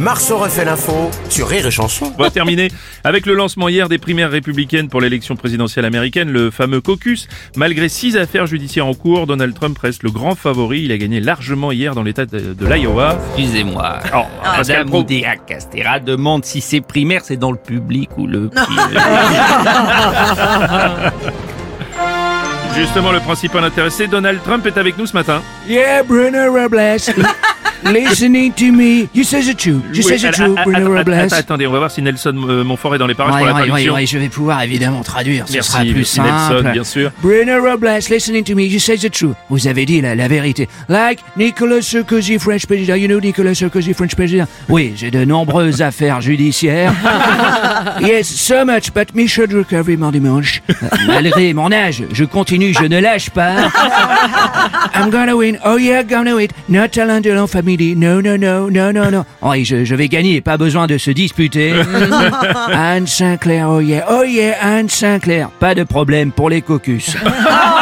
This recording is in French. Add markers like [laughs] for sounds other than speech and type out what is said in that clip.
Marceau refait l'info sur Rire et Chanson. On va terminer avec le lancement hier des primaires républicaines pour l'élection présidentielle américaine, le fameux caucus. Malgré six affaires judiciaires en cours, Donald Trump reste le grand favori. Il a gagné largement hier dans l'état de, de l'Iowa. Excusez-moi. Oh, Pascal Madame Pro- Oudéa Castera demande si c'est primaire, c'est dans le public ou le [laughs] privé. Justement, le principal intéressé, Donald Trump est avec nous ce matin. Yeah, Bruno Robles. [laughs] [laughs] Listening to me. You say the truth. You say Oui, the att- truth, Bruno Robles. att- Attendez, on va voir si Nelson euh, Montfort est dans les parages Ouais, pour la ouais, traduction. ouais, je vais pouvoir évidemment traduire. Ce Merci, sera plus merci simple. Nelson, bien sûr. Bruno Robles, listening to me, you say the truth. Vous avez dit la, la vérité. Like Nicolas Sarkozy, French president. You know Nicolas Sarkozy, French president. Oui, j'ai de nombreuses affaires judiciaires. [laughs] yes, so much, but me should recover mon dimanche. Malgré mon âge, je continue, je ne lâche pas. [laughs] I'm gonna win. Oh yeah, gonna win. Not talent de la famille. No, no, no, no, no, no. Oui, je, je vais gagner. Pas besoin de se disputer. [laughs] Anne Sinclair, oh yeah. Oh yeah, Anne Sinclair. Pas de problème pour les caucus. [laughs]